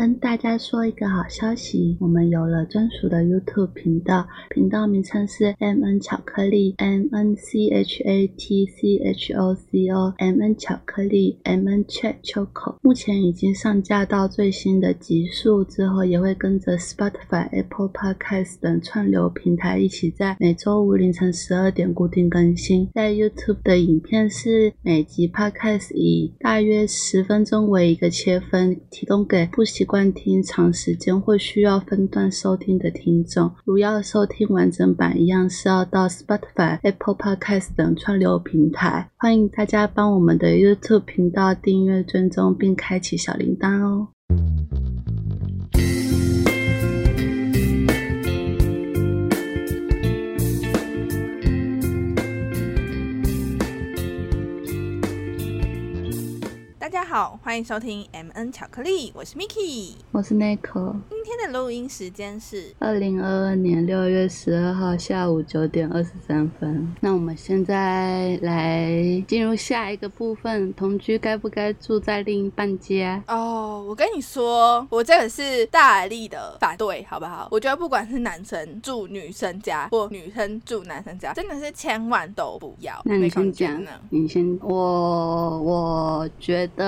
跟大家说一个好消息，我们有了专属的 YouTube 频道，频道名称是 M N 巧克力 M N C H A T C H O C O M N 巧克力 M N Chat Choco。目前已经上架到最新的集数，之后也会跟着 Spotify、Apple Podcast 等串流平台一起在每周五凌晨十二点固定更新。在 YouTube 的影片是每集 Podcast 以大约十分钟为一个切分，提供给不习惯听长时间或需要分段收听的听众。如要收听完整版，一样是要到 Spotify、Apple Podcast 等串流平台。欢迎大家帮我们的 YouTube 频道订阅、追踪并开启小铃铛哦。家好，欢迎收听 M N 巧克力，我是 Miki。我是 Nico。今天的录音时间是二零二二年六月十二号下午九点二十三分。那我们现在来进入下一个部分：同居该不该住在另一半家？哦，我跟你说，我这个是大力的反对，好不好？我觉得不管是男生住女生家或女生住男生家，真的是千万都不要。那你先讲间呢？，你先。我我觉得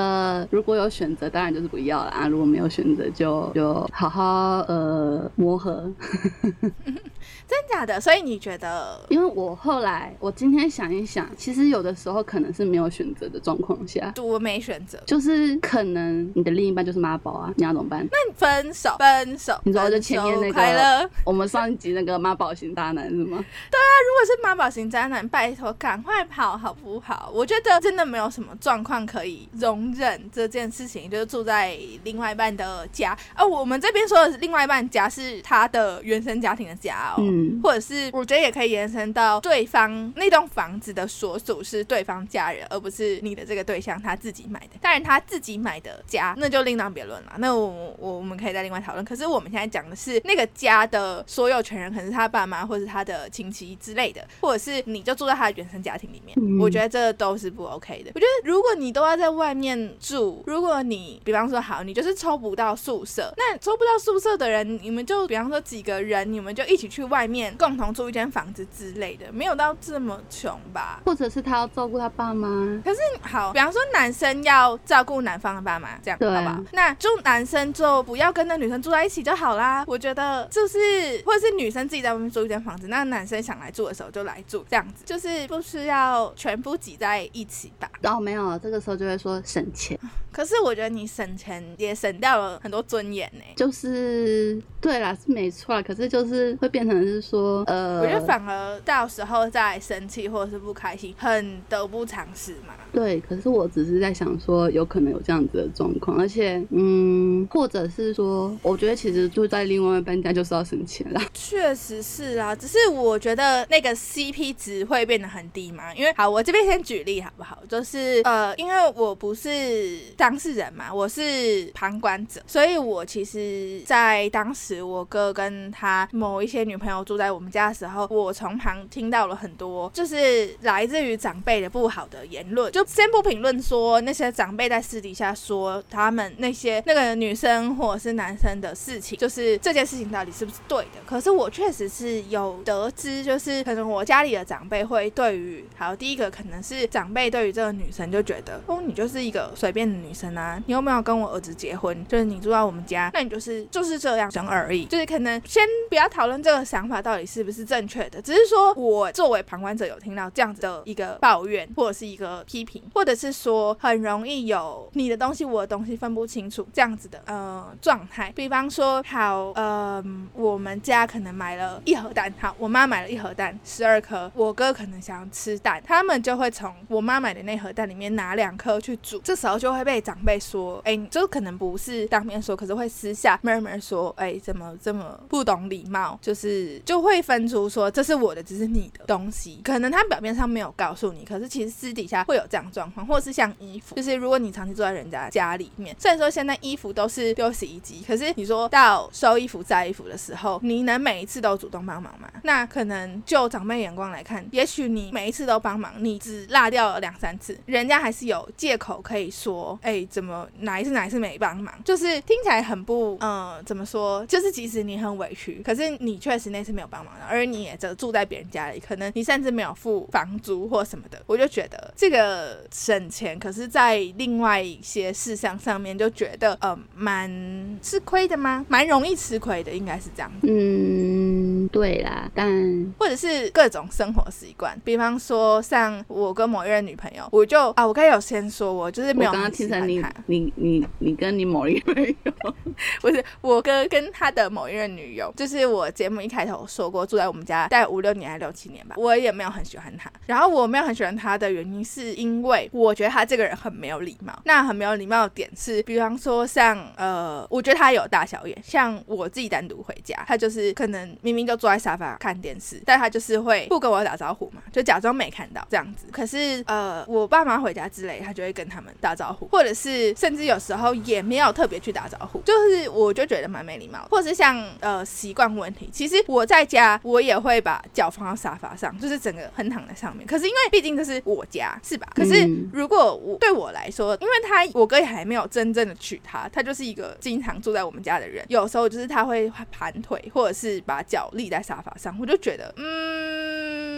如果有选择，当然就是不要了啊。如果没有选择就，就好好呃磨合。真假的？所以你觉得？因为我后来，我今天想一想，其实有的时候可能是没有选择的状况下，我没选择，就是可能你的另一半就是妈宝啊，你要怎么办？那你分手，分手，你说就前面那。个，我们上一集那个妈宝型渣男是吗？对啊如果是妈宝型渣男，拜托赶快跑好不好？我觉得真的没有什么状况可以容忍这件事情，就是住在另外一半的家。啊，我们这边说的另外一半家是他的原生家庭的家哦。嗯，或者是我觉得也可以延伸到对方那栋房子的所属是对方家人，而不是你的这个对象他自己买的。当然他自己买的家那就另当别论了，那我我我们可以再另外讨论。可是我们现在讲的是那个家的所有权人，可能是他爸妈或是他的亲戚之类的，或者是你就住在他的原生家庭里面。嗯我觉得这都是不 OK 的。我觉得如果你都要在外面住，如果你比方说好，你就是抽不到宿舍，那抽不到宿舍的人，你们就比方说几个人，你们就一起去外面共同租一间房子之类的，没有到这么穷吧？或者是他要照顾他爸妈，可是好，比方说男生要照顾男方的爸妈，这样对好不好？那就男生就不要跟那女生住在一起就好啦。我觉得就是，或者是女生自己在外面租一间房子，那男生想来住的时候就来住，这样子就是不需要全部挤在一起吧。然后没有，这个时候就会说省钱，可是我觉得你省钱也省掉了很多尊严呢、就是对啦，是没错啦，可是就是会变成是说，呃，我觉得反而到时候再生气或者是不开心，很得不偿失嘛。对，可是我只是在想说，有可能有这样子的状况，而且，嗯，或者是说，我觉得其实住在另外一半家就是要省钱啦。确实是啊，只是我觉得那个 CP 值会变得很低嘛。因为好，我这边先举例好不好？就是呃，因为我不是当事人嘛，我是旁观者，所以我其实，在当时我哥跟他某一些女朋友住在我们家的时候，我从旁听到了很多，就是来自于长辈的不好的言论。就先不评论说那些长辈在私底下说他们那些那个女生或者是男生的事情，就是这件事情到底是不是对的。可是我确实是有得知，就是可能我家里的长辈会对于，好，第一个可能是长辈对于这个女生就觉得，哦，你就是一个随便的女生啊，你有没有跟我儿子结婚，就是你住在我们家，那你就是就是这样生而已。就是可能先不要讨论这个想法到底是不是正确的，只是说我作为旁观者有听到这样子的一个抱怨或者是一个批评，或者是说很容易有你的东西我的东西分不清楚这样子的呃状态。比方说，好，呃，我们家可能买了一盒蛋，好，我妈买了一盒蛋，十二颗，我哥可能想要吃蛋，他们就会从我妈买的那盒蛋里面拿两颗去煮，这时候就会被长辈说，哎、就可能不是当面说，可是会私下 murmur 说，哎、怎么这么不懂礼貌，就是就会分出说这是我的，这是你的东西，可能他表面上没有告诉你，可是其实私底下会有这样状况，或是像衣服，就是如果你长期住在人家家里面，虽然说现在衣服都是丢洗衣机，可是你说到收衣服、摘衣服的时候，你能每一次都主动帮忙吗？那可能就长辈眼光来看，也许你每一次都帮忙，你只落掉了两三次，人家还是有借口可以说，哎，怎么哪一次哪一次没帮忙，就是听起来很不，嗯，怎么说？就是即使你很委屈，可是你确实那次没有帮忙，而你也只住在别人家里，可能你甚至没有付房租或什么的，我就觉得这个省钱，可是在另外一些事项上面就觉得，呃，蛮吃亏的吗？蛮容易吃亏的，应该是这样。嗯，对啦，但或者是各种生活习惯，比方说像我跟某一任女朋友，我就啊，我刚有先说，我就是没有刚刚听成你你你你跟你某一任朋友，不是我哥跟他的某一任女友，就是我节目一开头说过住在我们家大概五六年还六七年吧，我也没有很喜欢他。然后我没有很喜欢他的原因，是因为我觉得他这个人很没有礼貌。那很没有礼貌的点是，比方说像呃，我觉得他有大小眼，像我自己单独回家，他就是可能明明就坐在沙发看电视，但他就是会不跟我打招呼嘛，就假装没看到这样子。可是呃，我爸妈回家之类，他就会跟他们打招呼，或者是甚至有时候也没有特别去打招呼，就是我就觉得蛮没礼貌。或者是像呃习惯问题，其实我在家我也会把脚放到沙发上，就是整个横躺在上面。可是因为毕竟这是我家，是吧？可是如果我对我来说，因为他我哥也还没有真正的娶她，他就是一个经常住在我们家的人。有时候就是他会盘腿，或者是把脚立在沙发上，我就觉得嗯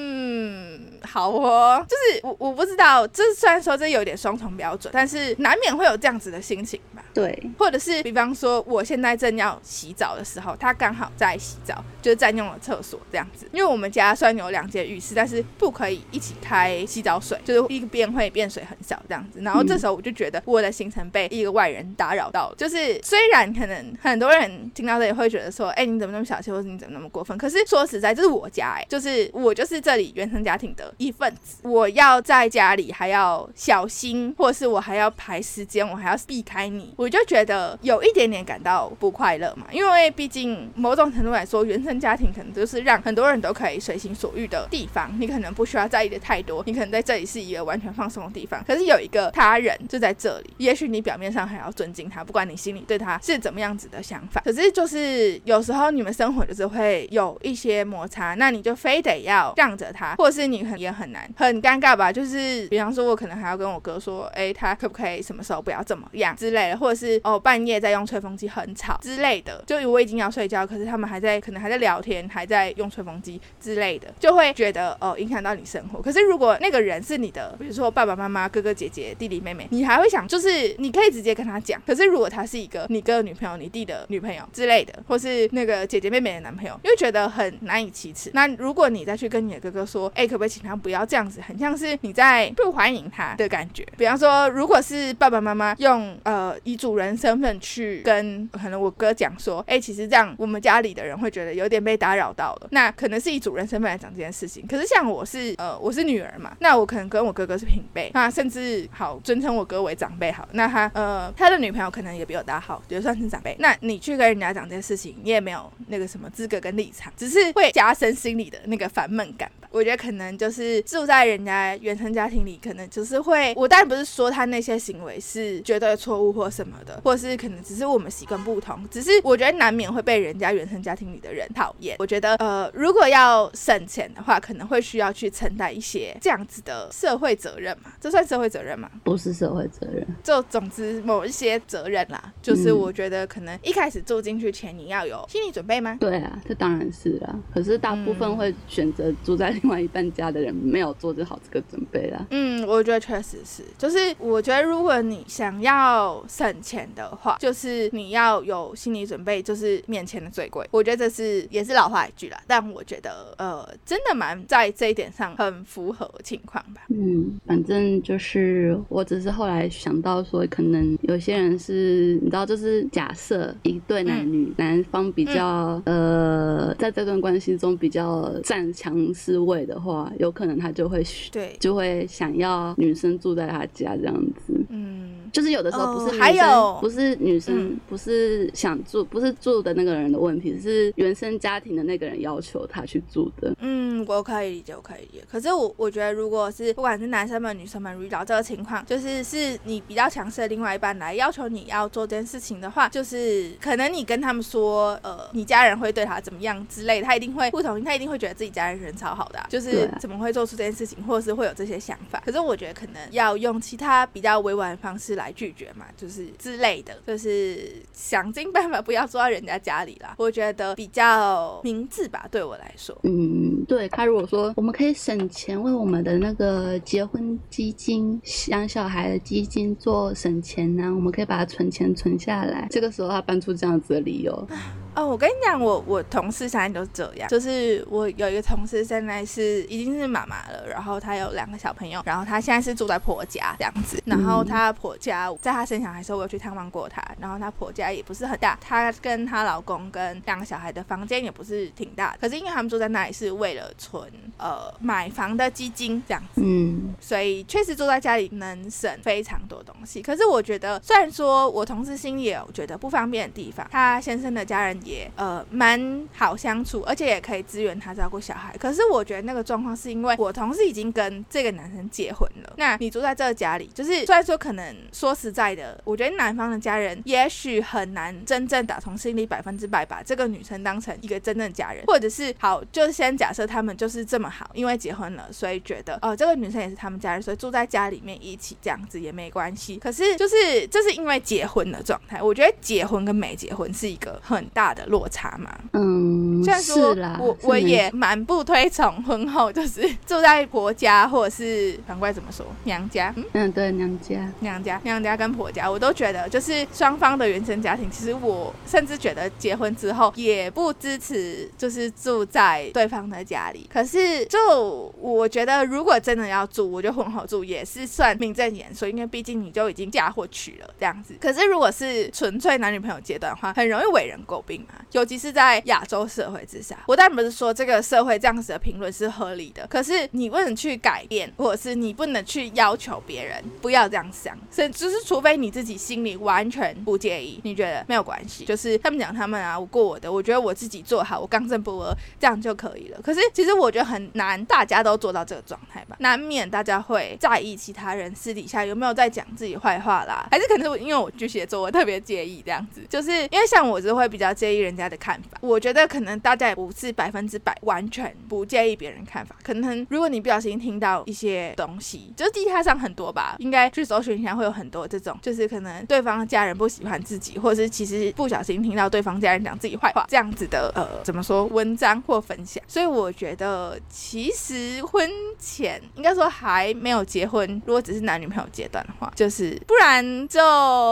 好哦，就是我我不知道，这虽然说这有点双重标准，但是难免会有这样子的心情吧。对，或者是比方说我现在正要洗澡的时候，他刚好在洗澡，就占用了厕所这样子。因为我们家虽然有两间浴室，但是不可以一起开洗澡水，就是一边会变水很少这样子。然后这时候我就觉得我的行程被一个外人打扰到，就是虽然可能很多人听到这里会觉得说，哎，你怎么那么小气，或者你怎么那么过分？可是说实在，这是我家，哎，就是我就是这里原原生家庭的一份子，我要在家里还要小心，或是我还要排时间，我还要避开你。我就觉得有一点点感到不快乐嘛，因为毕竟某种程度来说，原生家庭可能就是让很多人都可以随心所欲的地方，你可能不需要在意的太多，你可能在这里是一个完全放松的地方。可是有一个他人就在这里，也许你表面上还要尊敬他，不管你心里对他是怎么样子的想法，可是就是有时候你们生活就是会有一些摩擦，那你就非得要让着他，或者是你很也很难很尴尬吧？就是比方说，我可能还要跟我哥说，哎，他可不可以什么时候不要怎么样之类的，或者是哦。半夜在用吹风机很吵之类的，就我已经要睡觉，可是他们还在，可能还在聊天，还在用吹风机之类的，就会觉得哦影响到你生活。可是如果那个人是你的，比如说爸爸妈妈、哥哥姐姐、弟弟妹妹，你还会想，就是你可以直接跟他讲。可是如果他是一个你哥的女朋友、你弟的女朋友之类的，或是那个姐姐妹妹的男朋友，又觉得很难以启齿。那如果你再去跟你的哥哥说，哎，可不可以请他不要这样子，很像是你在不欢迎他的感觉。比方说，如果是爸爸妈妈用呃以主人。身份去跟可能我哥讲说，哎，其实这样我们家里的人会觉得有点被打扰到了。那可能是以主人身份来讲这件事情。可是像我是呃我是女儿嘛，那我可能跟我哥哥是平辈，那甚至好尊称我哥为长辈好。那他呃他的女朋友可能也比我大好，也算是长辈。那你去跟人家讲这件事情，你也没有那个什么资格跟立场，只是会加深心里的那个烦闷感吧。我觉得可能就是住在人家原生家庭里，可能就是会。我当然不是说他那些行为是绝对错误或什么的，或。是可能只是我们习惯不同，只是我觉得难免会被人家原生家庭里的人讨厌。我觉得呃，如果要省钱的话，可能会需要去承担一些这样子的社会责任嘛？这算社会责任吗？不是社会责任，就总之某一些责任啦。就是我觉得可能一开始住进去前，你要有心理准备吗？对啊，这当然是啦。可是大部分会选择住在另外一半家的人，没有做这好这个准备啦。嗯，我觉得确实是，就是我觉得如果你想要省钱的。话就是你要有心理准备，就是面前的最贵。我觉得这是也是老话一句啦，但我觉得呃，真的蛮在这一点上很符合情况吧。嗯，反正就是我只是后来想到说，可能有些人是你知道，就是假设一对男女，男方比较呃，在这段关系中比较占强势位的话，有可能他就会对就会想要女生住在他家这样子。嗯。就是有的时候不是还有不是女生不是想住不是住的那个人的问题，是原生家庭的那个人要求他去住的。嗯，我可以理解，我可以理解。可是我我觉得，如果是不管是男生们女生们遇到这个情况，就是是你比较强势的另外一半来要求你要做这件事情的话，就是可能你跟他们说，呃，你家人会对他怎么样之类，他一定会不同意，他一定会觉得自己家人人超好的，就是怎么会做出这件事情，或者是会有这些想法。可是我觉得可能要用其他比较委婉的方式来。来拒绝嘛，就是之类的，就是想尽办法不要住到人家家里啦。我觉得比较明智吧，对我来说。嗯，对他如果说我们可以省钱，为我们的那个结婚基金、养小孩的基金做省钱呢，我们可以把它存钱存下来。这个时候他搬出这样子的理由。哦，我跟你讲，我我同事现在都是这样，就是我有一个同事现在是已经是妈妈了，然后她有两个小朋友，然后她现在是住在婆家这样子，然后她婆家在她生小孩的时候，我有去探望过她，然后她婆家也不是很大，她跟她老公跟两个小孩的房间也不是挺大的，可是因为他们住在那里是为了存呃买房的基金这样子，嗯，所以确实住在家里能省非常多东西。可是我觉得，虽然说我同事心里也有觉得不方便的地方，她先生的家人也呃蛮好相处，而且也可以支援他照顾小孩。可是我觉得那个状况是因为我同事已经跟这个男生结婚了，那你住在这个家里，就是虽然说可能说实在的，我觉得男方的家人也许很难真正打从心里百分之百把这个女生当成一个真正家人，或者是好，就先假设他们就是这么好，因为结婚了，所以觉得哦这个女生也是他们家人，所以住在家里面一起这样子也没关系。可是就是这是因为结婚的状态，我觉得结婚跟没结婚是一个很大的落差嘛。嗯，虽然说是啦，我我也蛮不推崇婚后就是住在婆家或者是反过来怎么说娘家，嗯。嗯，对，娘家，娘家、娘家跟婆家，我都觉得就是双方的原生家庭。其实我甚至觉得结婚之后也不支持，就是住在对方的家里。可是就我觉得，如果真的要住，我觉得婚后住也是算名正言顺，因为毕竟你就已经嫁或娶了这样子。可是如果是纯粹男女朋友阶段的话，很容易为人诟病尤其是在亚洲社会之下。我当然不是说这个社会这样子的评论是合理的，可是你不能去改变，或者是你不能去要求别人不要这样想，甚至是除非你自己心里完全不介意，你觉得没有关系，就是他们讲他们啊，我过我的，我觉得我自己做好，我刚正不阿，这样就可以了。可是其实我觉得很难，大家都做到这个状态吧，难免大家会在意其他人私底下有没有在讲自己坏话啦，还是可能是因为我巨蟹座，我特别介意这样子，就是因为像我是会比较介意人家的看法，我觉得可能大家也不是百分之百完全不介意别人看法，可能如果你不小心听到一些东西，就是地摊上很多吧，应该去搜寻一下会有很多这种，就是可能对方家人不喜欢自己，或者是其实不小心听到对方家人讲自己坏话这样子的呃怎么说文章或分享，所以我觉得其实婚前应该说还没有结婚，如果只是男女朋友阶段的话，就是不然就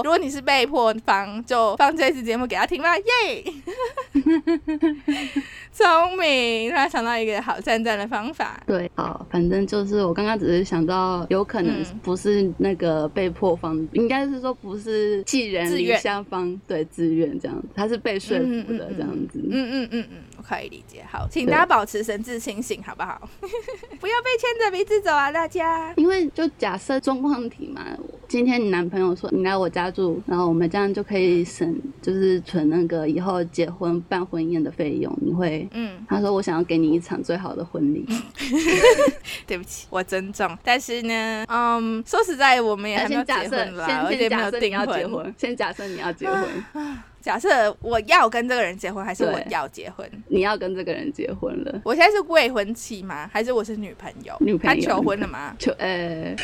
如果你是被迫放，就放这次节目给他听吧，耶！聪明，他想到一个好赞赞的方法。对，好，反正就是我刚刚只是想到，有可能嗯不是那个被迫方，应该是说不是寄人篱下方，对，自愿这样子，他是被说服的这样子。嗯嗯嗯嗯，我可以理解。好，请大家保持神志清醒，好不好？不要被牵着鼻子走啊，大家。因为就假设状况题嘛，今天你男朋友说你来我家住，然后我们这样就可以省，就是存那个以后结婚办婚宴的费用，你会？嗯，他说我想要给你一场最好的婚礼，对不起，我尊重。但是呢，嗯，说实在，我们也还没有先假设，结婚啦，先假设你要结婚，先假设你要结婚，假设我要跟这个人结婚，还是我要结婚？你要跟这个人结婚了，我现在是未婚妻吗？还是我是女朋友？女朋友他求婚了吗？求呃，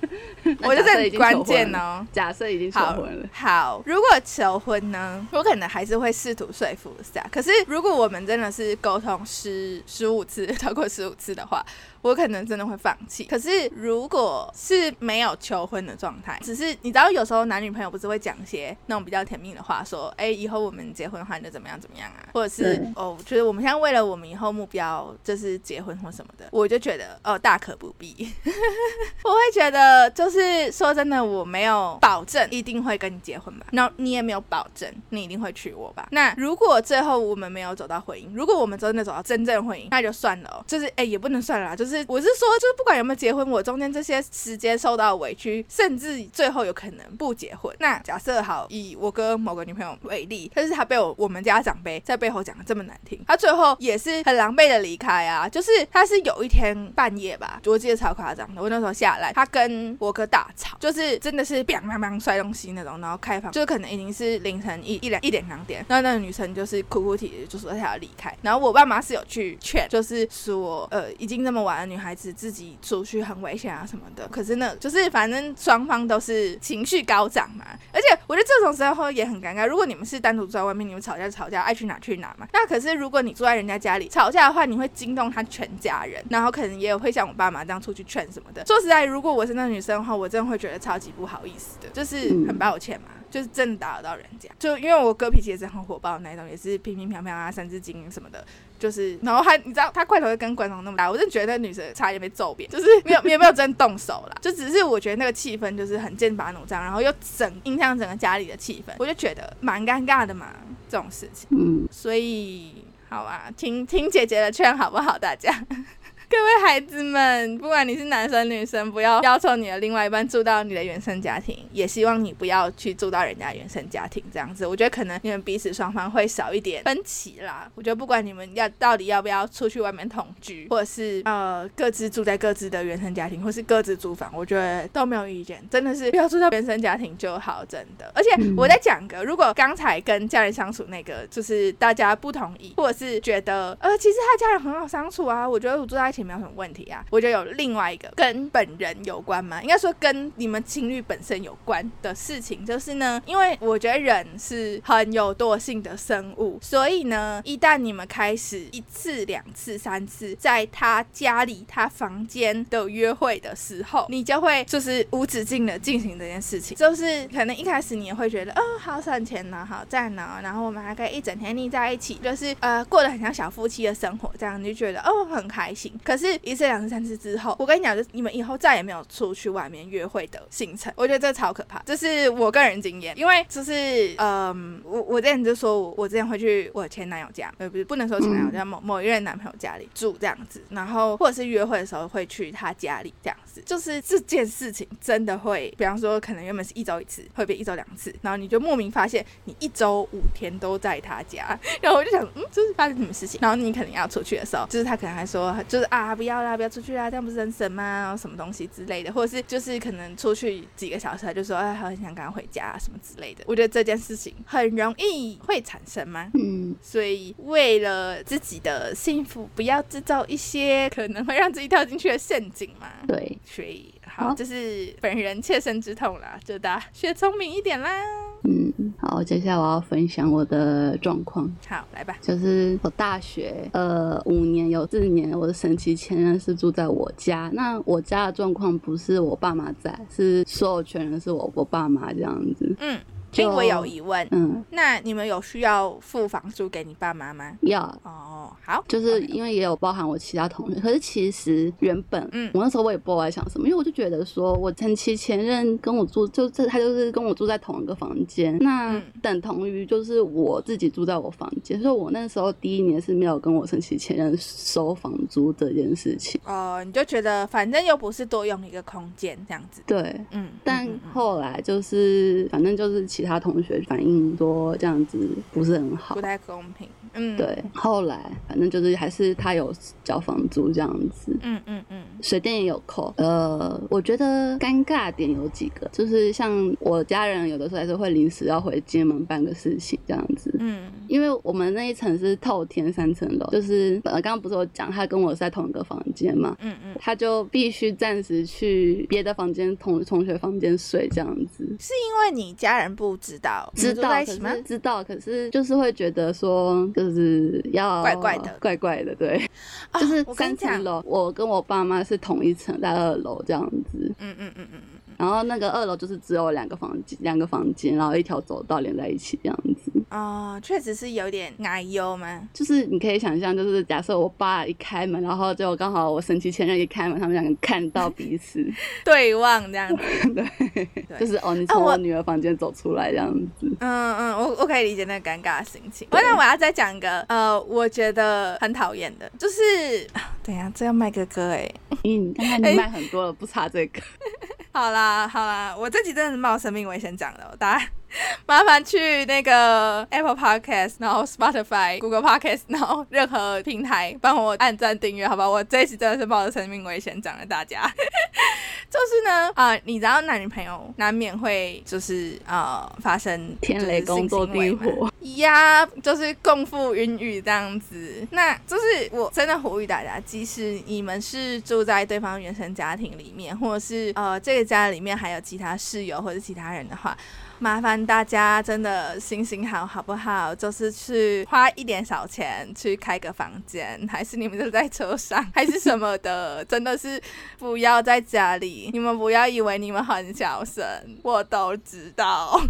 那我觉得假设已这很关。键哦。假设已经求婚了，好，如果求婚呢，我可能还是会试图说服一下。可是如果我们真的是沟通十十五次，超过十五次的话，我可能真的会放弃。可是如果是没有求婚的状态，只是你知道，有时候男女朋友不是会讲一些那种比较甜蜜的话，说，哎、以后我们结婚的话，你就怎么样怎么样啊，或者是哦，就是我们现在为了我们以后目标就是结婚或什么的，我就觉得哦，大可不必。我会觉得，就是说真的，我没有保证一定会跟你结婚吧，那你也没有保证你一定会娶我吧。那如果最后我们没有走到婚姻，如果我们真的走到真正婚姻，那就算了、哦，就是哎、也不能算了啦，就是我是说，就是不管有没有结婚，我中间这些时间受到委屈，甚至最后有可能不结婚。那假设好，以我跟某个女朋友为为例，但是他被我我们家长辈在背后讲的这么难听，他最后也是很狼狈的离开啊。就是他是有一天半夜吧，我记得超夸张的，我那时候下来，他跟我哥大吵，就是真的是 bang bang bang 摔东西那种，然后开房，就是可能已经是凌晨一一两一点两点，然后那个女生就是哭哭啼啼，就说她要离开。然后我爸妈是有去劝，就是说呃已经这么晚了，女孩子自己出去很危险啊什么的。可是呢，就是反正双方都是情绪高涨嘛，而且我觉得这种时候也很尴尬。如果你们是单独住在外面，你们吵架吵架，爱去哪去哪嘛。那可是如果你住在人家家里吵架的话，你会惊动他全家人，然后可能也有会像我爸妈这样出去劝什么的。说实在，如果我是那女生的话，我真的会觉得超级不好意思的，就是很抱歉嘛。就是真的打扰到人家，就因为我哥脾气也是很火爆的那种，也是乒乒乓乓啊、三字经什么的，就是然后他你知道他块头会跟观众那么大，我就觉得那女生差点被揍扁，就是没有 没有没有真动手啦，就只是我觉得那个气氛就是很剑拔弩张，然后又整影响整个家里的气氛，我就觉得蛮尴尬的嘛，这种事情，嗯，所以好啊，听听姐姐的劝好不好，大家。各位孩子们，不管你是男生女生，不要要求你的另外一半住到你的原生家庭，也希望你不要去住到人家原生家庭。这样子，我觉得可能你们彼此双方会少一点分歧啦。我觉得不管你们要到底要不要出去外面同居，或者是呃各自住在各自的原生家庭，或是各自租房，我觉得都没有意见。真的是不要住到原生家庭就好，真的。而且我在讲个，如果刚才跟家人相处那个，就是大家不同意，或者是觉得呃其实他家人很好相处啊，我觉得我住在一起没有什么问题啊。我觉得有另外一个跟本人有关嘛，应该说跟你们情侣本身有关的事情，就是呢，因为我觉得人是很有惰性的生物，所以呢，一旦你们开始一次、两次、三次在他家里、他房间的约会的时候，你就会就是无止境的进行这件事情，就是可能一开始你也会觉得，哦，好省钱呢，好赞呢，然后我们还可以一整天腻在一起，就是呃过得很像小夫妻的生活，这样你就觉得哦很开心。可是，一次、两次、三次之后，我跟你讲，就你们以后再也没有出去外面约会的行程，我觉得这超可怕，这是我个人经验，因为就是嗯，我我之前就说我我之前会去我前男友家，呃不是不能说前男友家，某某一任男朋友家里住这样子，然后或者是约会的时候会去他家里这样子，就是这件事情真的会，比方说可能原本是一周一次，会变一周两次，然后你就莫名发现你一周五天都在他家，然后我就想，嗯，这是发生什么事情？然后你可能要出去的时候，就是他可能还说，就是啊不要啦，不要出去啦，这样不是很省吗？什么东西之类的，或者是就是可能出去几个小时，他就说哎，很想赶快回家什么之类的。我觉得这件事情很容易会产生吗？嗯，所以为了自己的幸福，不要制造一些可能会让自己跳进去的陷阱嘛。对，所以好，好这是本人切身之痛啦，就大家学聪明一点啦。嗯，好，接下来我要分享我的状况，好，来吧。就是我大学呃五年有四年，我的神奇前任是住在我家。那我家的状况不是我爸妈在，是所有权人是我我爸妈这样子。嗯，就因为有疑问，嗯，那你们有需要付房租给你爸妈吗？要。哦，好，就是因为也有包含我其他同学，可是其实原本，嗯。我那时候我也不知道我在想什么，因为我就觉得说我前期前任跟我住，就这他就是跟我住在同一个房间，那嗯。等同于就是我自己住在我房间，所以我那时候第一年是没有跟我前期前任收房租这件事情，哦，你就觉得反正又不是多用一个空间这样子，对。嗯，但后来就是，反正就是其他同学反映说这样子不是很好。不，太公平，嗯，对。后来反正就是还是他有交房租这样子，嗯嗯嗯，水电也有扣。呃，我觉得尴尬点有几个，就是像我家人有的时候还是会临时要回金门办个事情这样子。嗯因为我们那一层是透天三层楼，就是呃，刚刚不是我讲他跟我是在同一个房间嘛，嗯嗯，他就必须暂时去别的房间同同学房间睡这样子。是因为你家人不知道，知道，可？是知道，可是就是会觉得说，就是要怪怪的。怪怪的，对，啊就是三层楼，我跟我爸妈是同一层，在二楼这样子。嗯嗯嗯嗯嗯，然后那个二楼就是只有两个房间，两个房间，然后一条走道连在一起这样子。哦，确实是有点奶油嘛，就是你可以想象，就是假设我爸一开门，然后就刚好我神奇前任一开门，他们两个看到彼此，对望这样子，对，对就是哦，你从啊我我女儿房间走出来这样子。嗯嗯，我我可以理解那个尴尬的心情。我那我要再讲一个，呃，我觉得很讨厌的，就是，啊等一下这要卖个歌哎，嗯，刚才你卖很多了，不差这个。好啦好啦，我这集真的是冒生命危险讲的哦，大家 麻烦去那个 Apple Podcast，然后 Spotify、Google Podcast，然后任何平台帮我按赞订阅，好吧？我这一次真的是冒着生命危险讲了大家。就是呢，啊、你知道男女朋友难免会就是呃发生天雷工作地火，呀，就是共赴云雨这样子。那就是我真的呼吁大家，即使你们是住在对方原生家庭里面，或者是呃这个家里面还有其他室友或者其他人的话。麻烦大家真的行行好，好不好？就是去花一点小钱去开个房间，还是你们就在车上，还是什么的，真的是不要在家里。你们不要以为你们很小声，我都知道。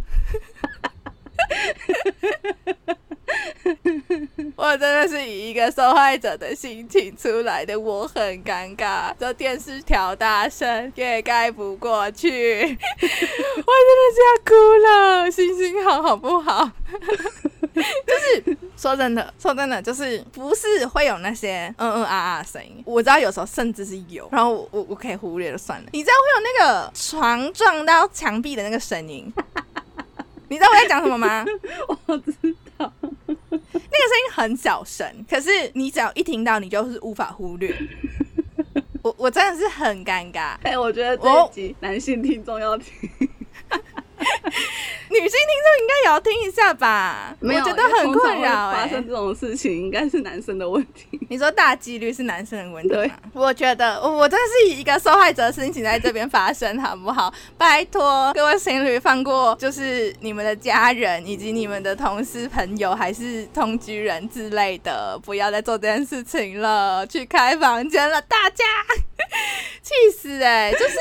我真的是以一个受害者的心情出来的，我很尴尬。这电视调大声也盖不过去，我真的是要哭了。行行好，好不好？就是说真的，说真的，就是不是会有那些嗯嗯啊啊的声音。我知道有时候甚至是有，然后我我我可以忽略就算了。你知道会有那个床撞到墙壁的那个声音？你知道我在讲什么吗？我。那个声音很小声，可是你只要一听到，你就是无法忽略。我我真的是很尴尬，哎、我觉得这我一集男性听众要听，女性听众应该也要听一下吧？我觉得很困扰哎、发生这种事情应该是男生的问题。你说大几率是男生的问题对？我觉得我我真的是以一个受害者的心情在这边发声，好不好？拜托各位情侣放过，就是你们的家人以及你们的同事、朋友，还是同居人之类的，不要再做这件事情了，去开房间了，大家 气死哎、就是。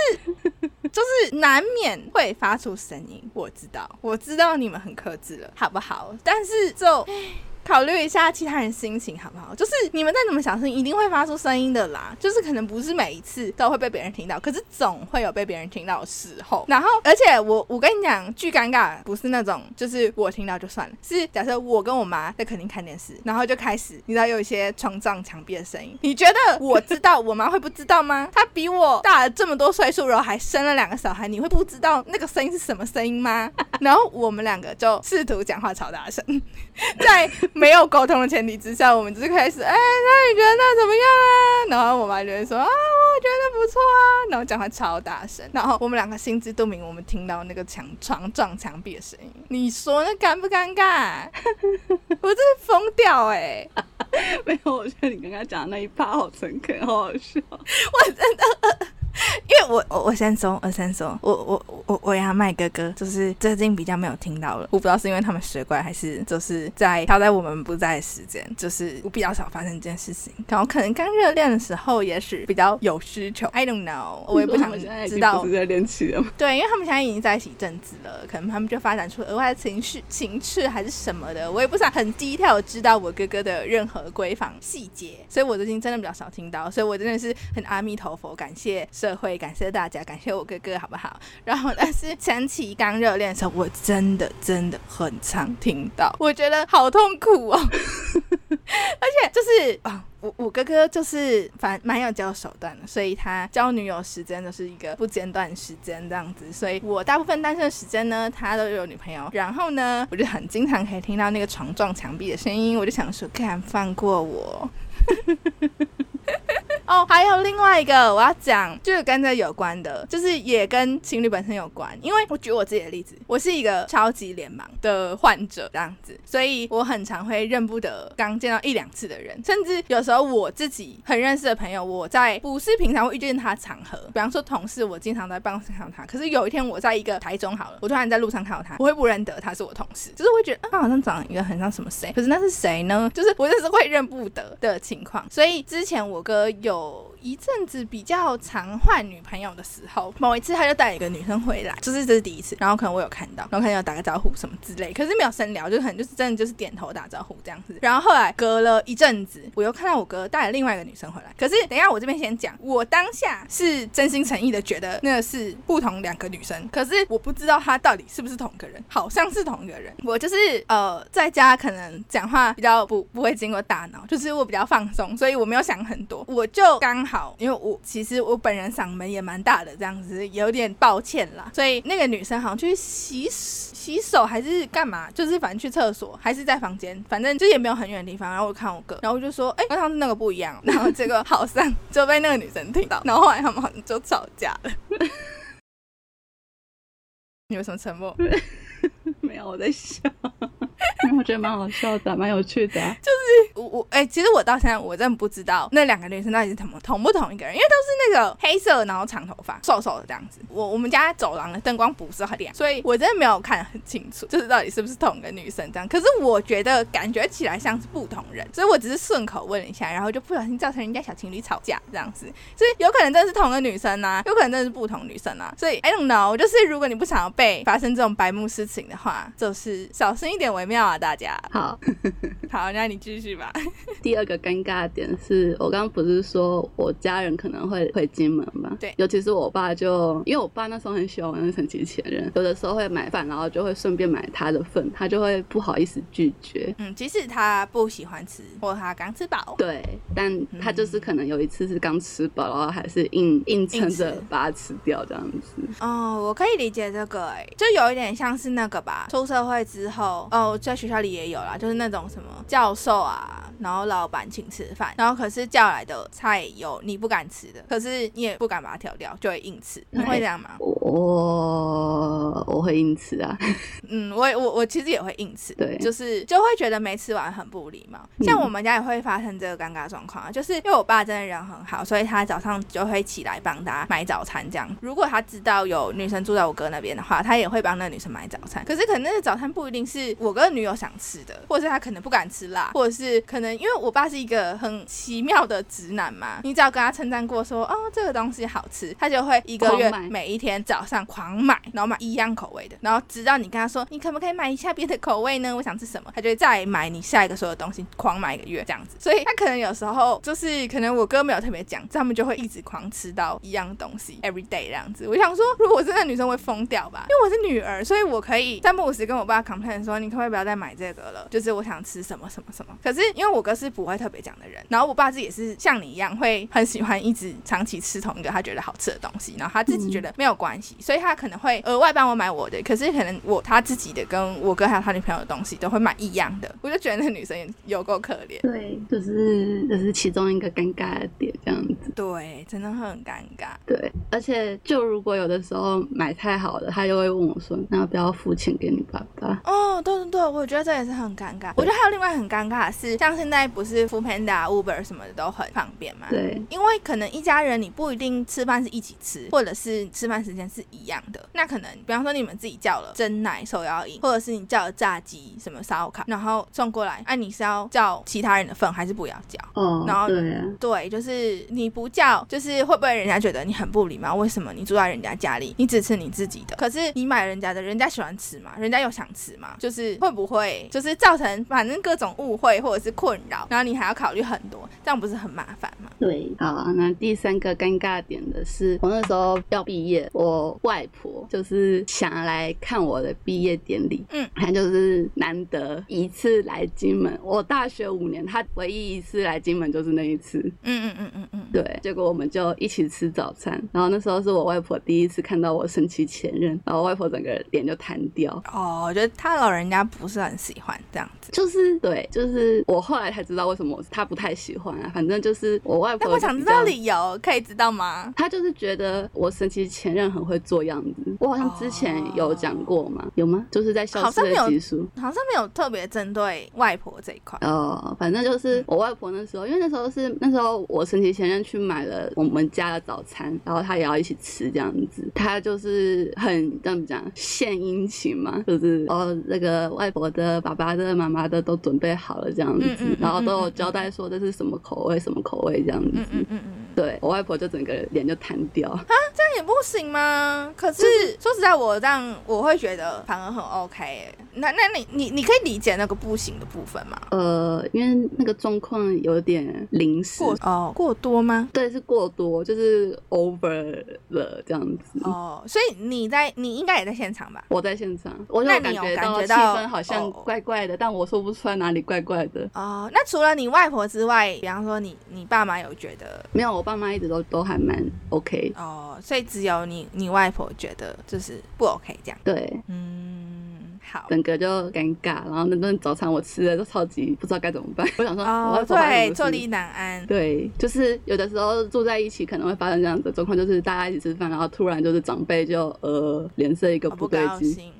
就是难免会发出声音，我知道，我知道你们很克制了，好不好？但是就考虑一下其他人心情，好不好？就是你们再怎么小声，一定会发出声音的啦。就是可能不是每一次都会被别人听到，可是总会有被别人听到的时候。然后，而且我我跟你讲，巨尴尬，不是那种就是我听到就算了，是假设我跟我妈在客厅看电视，然后就开始，你知道有一些床撞墙壁的声音，你觉得我知道，我妈会不知道吗？她比我大了这么多岁数，然后还生了两个小孩，你会不知道那个声音是什么声音吗？然后我们两个就试图讲话超大声，在没有沟通的前提之下，我们就是开始，哎、那你觉得那怎么样啊？然后我妈就会说啊，我觉得不错啊，然后讲话超大声，然后我们两个心知肚明，我们听到那个墙床撞墙壁的声音，你说那尴不尴尬？我真是疯掉哎、没有，我觉得你刚刚讲的那一趴好诚恳，好好笑。因为我我我先说，我先说，我我我我要麦哥哥，就是最近比较没有听到了，我不知道是因为他们学乖，还是就是在挑在我们不在的时间，就是我比较少发生这件事情。然后可能刚热恋的时候，也许比较有需求，I don't know，我也不想 知道是在练气了吗？对，因为他们现在已经在一起一阵子了，可能他们就发展出额外的情绪、情趣还是什么的，我也不想很低调地知道我哥哥的任何闺房细节，所以我最近真的比较少听到，所以我真的是很阿弥陀佛，感谢社会，感谢大家，感谢我哥哥，好不好？然后，但是前期刚热恋的时候，我真的真的很常听到，我觉得好痛苦哦，而且就是啊。我我哥哥就是反蛮有交手段的，所以他交女友时间就是一个不间断时间这样子，所以我大部分单身的时间呢，他都有女朋友。然后呢，我就很经常可以听到那个床撞墙壁的声音，我就想说，敢放过我。哦，还有另外一个我要讲，就是跟这有关的，就是也跟情侣本身有关。因为我举我自己的例子，我是一个超级脸盲的患者，这样子，所以我很常会认不得刚见到一两次的人，甚至有时候我自己很认识的朋友，我在不是平常会遇见他的场合，比方说同事，我经常在办公室看到他，可是有一天我在一个台中好了，我突然在路上看到他，我会不认得他是我同事，就是会觉得、啊、他好像长一个很像什么谁，可是那是谁呢？就是我就是会认不得的情况，所以之前我我哥有一阵子比较常换女朋友的时候，某一次他就带一个女生回来，就是这是第一次，然后可能我有看到，然后可能有打个招呼什么之类，可是没有深聊，就是可能就是真的就是点头打招呼这样子。然后后来隔了一阵子，我又看到我哥带了另外一个女生回来，可是等一下我这边先讲，我当下是真心诚意的觉得那个是不同两个女生，可是我不知道他到底是不是同一个人，好像是同一个人。我就是呃在家可能讲话比较不不会经过大脑，就是我比较放松，所以我没有想很多，我就刚好。好，因为我其实我本人嗓门也蛮大的，这样子有点抱歉啦。所以那个女生好像去洗洗手还是干嘛，就是反正去厕所还是在房间，反正就也没有很远的地方。然后我看我哥，然后我就说，哎、跟上次那个不一样。然后结果好像就被那个女生听到，然后后来他们好像就吵架了。你为什么沉默？没有我在笑，我觉得蛮好笑的，蛮有趣的、啊。我我哎、其实我到现在我真的不知道那两个女生到底是同同不同一个人，因为都是那个黑色，然后长头发，瘦瘦的这样子。我我们家走廊的灯光不是很亮，所以我真的没有看很清楚，就是到底是不是同一个女生这样。可是我觉得感觉起来像是不同人，所以我只是顺口问了一下，然后就不小心造成人家小情侣吵架这样子。所以有可能真的是同个女生啊，有可能真的是不同女生啊。所以 I don't know，就是如果你不想要被发生这种白目事情的话，就是小心一点为妙啊，大家。好，好，那你继续吧。第二个尴尬的点是我刚刚不是说我家人可能会回金门吗？对尤其是我爸就，因为我爸那时候很喜欢玩神奇前任，有的时候会买饭，然后就会顺便买他的份，他就会不好意思拒绝。嗯，即使他不喜欢吃，或他刚吃饱，对，但他就是可能有一次是刚吃饱，然后还是硬硬撑着把它吃掉这样子。哦，我可以理解这个、哎，就有一点像是那个吧，出社会之后，哦，在学校里也有啦，就是那种什么教授啊，然后老板请吃饭，然后可是叫来的菜有你不敢吃的，可是你也不敢把它挑掉，就会硬吃，你会这样吗？我我会硬吃啊，嗯，我也我我其实也会硬吃，对就是就会觉得没吃完很不礼貌。像我们家也会发生这个尴尬状况啊，就是因为我爸真的人很好，所以他早上就会起来帮大家买早餐这样。如果他知道有女生住在我哥那边的话，他也会帮那个女生买早餐。可是可能那个早餐不一定是我跟女友想吃的，或者是他可能不敢吃辣，或者是可能因为我爸是一个很奇妙的直男嘛，你只要跟他称赞过说哦这个东西好吃，他就会一个月每一天早上狂买，然后买一样口味的，然后直到你跟他说你可不可以买一下别的口味呢？我想吃什么，他就会再买你下一个所有东西，狂买一个月这样子。所以他可能有时候就是可能我哥没有特别讲，他们就会一直狂吃到一样东西，every day 这样子。我想说，如果我是那女生会疯掉吧，因为我是女儿，所以我可以三不五时跟我爸 complain 说，你可不可以不要再买这个了？就是我想吃什么什么什么。可是因为我哥是不会特别讲的人，然后我爸自己也是像你一样会很喜欢一直长期吃同一个他觉得好吃的东西，然后他自己觉得没有关系，所以他可能会额外帮我买我的，可是可能我他自己的跟我哥还有他女朋友的东西都会买一样的，我就觉得那女生有够可怜。对，就是这是其中一个尴尬的点这样子。对，真的很尴尬。对，而且就如果有的时候买太好了，他就会问我说：“那要不要付钱给你爸爸哦，对对对，我觉得这也是很尴尬。我觉得还有另外很尴尬的是，像现在不是 f o o Panda、Uber 什么的都很方便嘛？”。对，因为可能一家人你不一定吃饭是一起吃，或者是吃饭时间是一样的。那可能比方说你们自己叫了蒸奶、手摇饮，或者是你叫了炸鸡、什么烧烤，然后送过来，哎、你是要叫其他人的份还是不要叫？哦然后，对啊，对，就是你不叫，就是会不会人家觉得你很不礼貌？为什么你住在人家家里，你只吃你自己的，可是你买人家的，人家喜欢吃嘛，人家又想吃嘛，就是会不会就是造成反正各种误会或者是困扰，然后你还要考虑很多，这样不是很麻烦吗？对，好，那第三个尴尬点的是，我那时候要毕业，我外婆就是想来看我的毕业典礼，嗯，她就是难得一次来金门，我大学五年，她唯一一次来金门就是那一次，嗯嗯嗯嗯嗯，对，结果我们就一起吃早餐，然后那时候是我外婆第一次看到我升旗前任，然后外婆整个脸就瘫掉，哦，我觉得他老人家不是很喜欢这样子。就是对，就是我后来才知道为什么他不太喜欢啊，反正就是我外婆，但我想知道。理由，可以知道吗？他就是觉得我神奇前任很会做样子，我好像之前有讲过嘛，有吗？就是在消失的集数。好像没有特别针对外婆这一块。哦，反正就是我外婆那时候，因为那时候是那时候我神奇前任去买了我们家的早餐，然后他也要一起吃这样子，他就是很怎么讲献殷勤嘛，就是哦那个外婆的、爸爸的、妈妈的都准备好了这样子，嗯嗯嗯然后都有交代说这是什么口味、什么口味这样子。嗯嗯嗯嗯。对我外婆就整个脸就瘫掉啊，这样也不行吗？可是说实在，我这样我会觉得反而很 OK 哎。那那你你你可以理解那个不行的部分吗？呃，因为那个状况有点临时，过哦过多吗？对，是过多，就是 over 了这样子。哦，所以你在你应该也在现场吧？我在现场，我就感觉到气氛好像哦怪怪的，但我说不出来哪里怪怪的。哦，那除了你外婆之外，比方说你你爸妈有觉得没有，我爸妈一直都都还蛮 OK。哦，所以只有你你外婆觉得就是不 OK 这样。对，嗯，好。整个就尴尬，然后那顿早餐我吃的都超级不知道该怎么办。我想说，我哦，对，坐立难安。对，就是有的时候住在一起可能会发生这样的状况，就是大家一起吃饭，然后突然就是长辈就呃脸色一个不不对劲。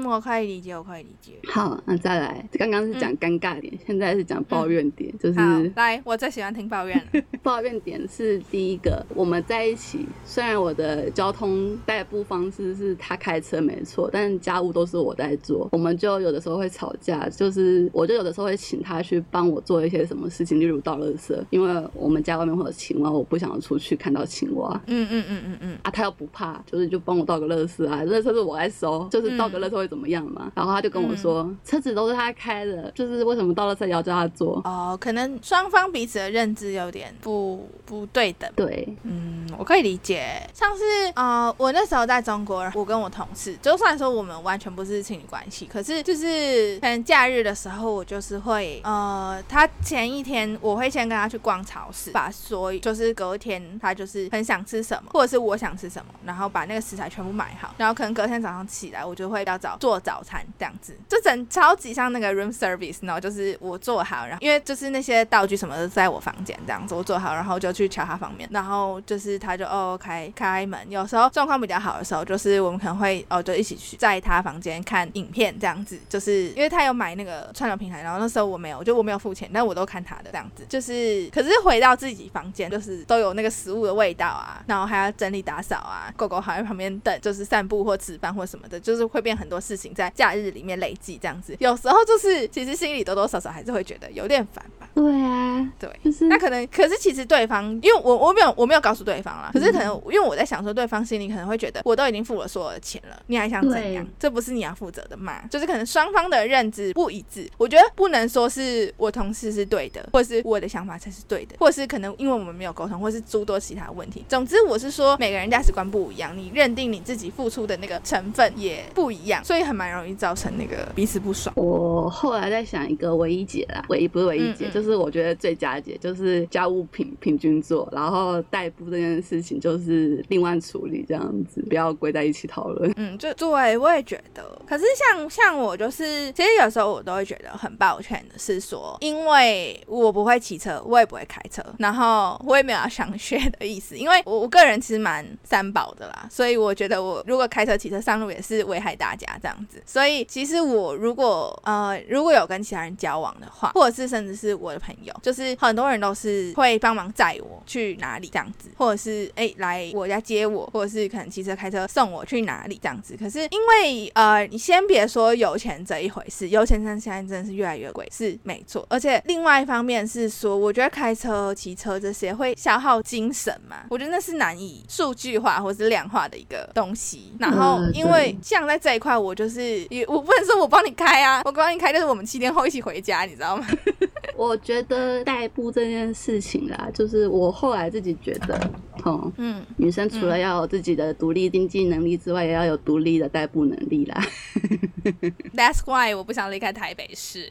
嗯，我可以理解，我可以理解。好，那再来，刚刚是讲尴尬点，现在是讲抱怨点，就是，来，我最喜欢听抱怨了。抱怨点是第一个，我们在一起，虽然我的交通代步方式是他开车没错，但家务都是我在做，我们就有的时候会吵架，就是我就有的时候会请他去帮我做一些什么事情，例如倒垃圾，因为我们家外面会有青蛙，我不想出去看到青蛙。嗯嗯嗯嗯嗯。啊，他又不怕，就是就帮我倒个垃圾啊，垃圾是我来收，就是倒个垃圾会怎么样嘛？然后他就跟我说，车子都是他开的，就是为什么到了车也要叫他坐？哦，可能双方彼此的认知有点不不对等。对，嗯，我可以理解。像是呃，我那时候在中国，我跟我同事，就算说我们完全不是情侣关系，可是就是可能假日的时候，我就是会呃，他前一天我会先跟他去逛超市，把所有就是隔天他就是很想吃什么，或者是我想吃什么，然后把那个食材全部买好，然后可能隔天早上起来，我就会比较早做早餐这样子，就整超级像那个 room service，然后就是我做好，然后因为就是那些道具什么的在我房间这样子，我做好，然后就去敲他房门，然后就是他就哦开开门，有时候状况比较好的时候，就是我们可能会哦就一起去在他房间看影片这样子，就是因为他有买那个串流平台，然后那时候我没有，就我没有付钱，但我都看他的这样子，就是可是回到自己房间，就是都有那个食物的味道啊，然后还要整理打扫啊，狗狗还在旁边等，就是散步或吃饭或什么的，就是会变很多事情在假日里面累积这样子，有时候就是其实心里多多少少还是会觉得有点烦吧。对啊，对，就是那可能，可是其实对方，因为我我没有我没有告诉对方啦，可是可能因为我在想说，对方心里可能会觉得我都已经付了所有的钱了，你还想怎样？这不是你要负责的嘛？就是可能双方的认知不一致，我觉得不能说是我同事是对的，或者是我的想法才是对的，或是可能因为我们没有沟通，或是诸多其他问题。总之，我是说每个人价值观不一样，你认定你自己付出的那个成分也不一样，所以很蛮容易造成那个彼此不爽。我后来在想一个唯一解啦，唯一不是唯一解，嗯嗯就是我觉得最佳解就是家务平平均做，然后代步这件事情就是另外处理这样子，不要归在一起讨论。嗯，就对，我也觉得。可是像像我就是，其实有时候我都会觉得很抱歉的是说，因为我不会骑车，我也不会开车，然后我也没有要想学的意思，因为我我个人其实蛮三宝的啦，所以我觉得我如果开车、骑车上路也是危害大家这样这样子。所以其实我如果呃如果有跟其他人交往的话，或者是甚至是我的朋友，就是很多人都是会帮忙载我去哪里这样子，或者是哎、来我家接我，或者是可能骑车开车送我去哪里这样子。可是因为呃，你先别说有钱这一回事，有钱真现在真的是越来越贵，是没错。而且另外一方面是说，我觉得开车、骑车这些会消耗精神嘛，我觉得那是难以数据化或是量化的一个东西。然后因为像在这一块，我就是也我不能说我帮你开啊，我帮你开就是我们七天后一起回家，你知道吗？我觉得代步这件事情啦，就是我后来自己觉得，哦，嗯，女生除了要有自己的独立经济能力之外，也要有独立的代步能力啦。That's why 我不想离开台北市，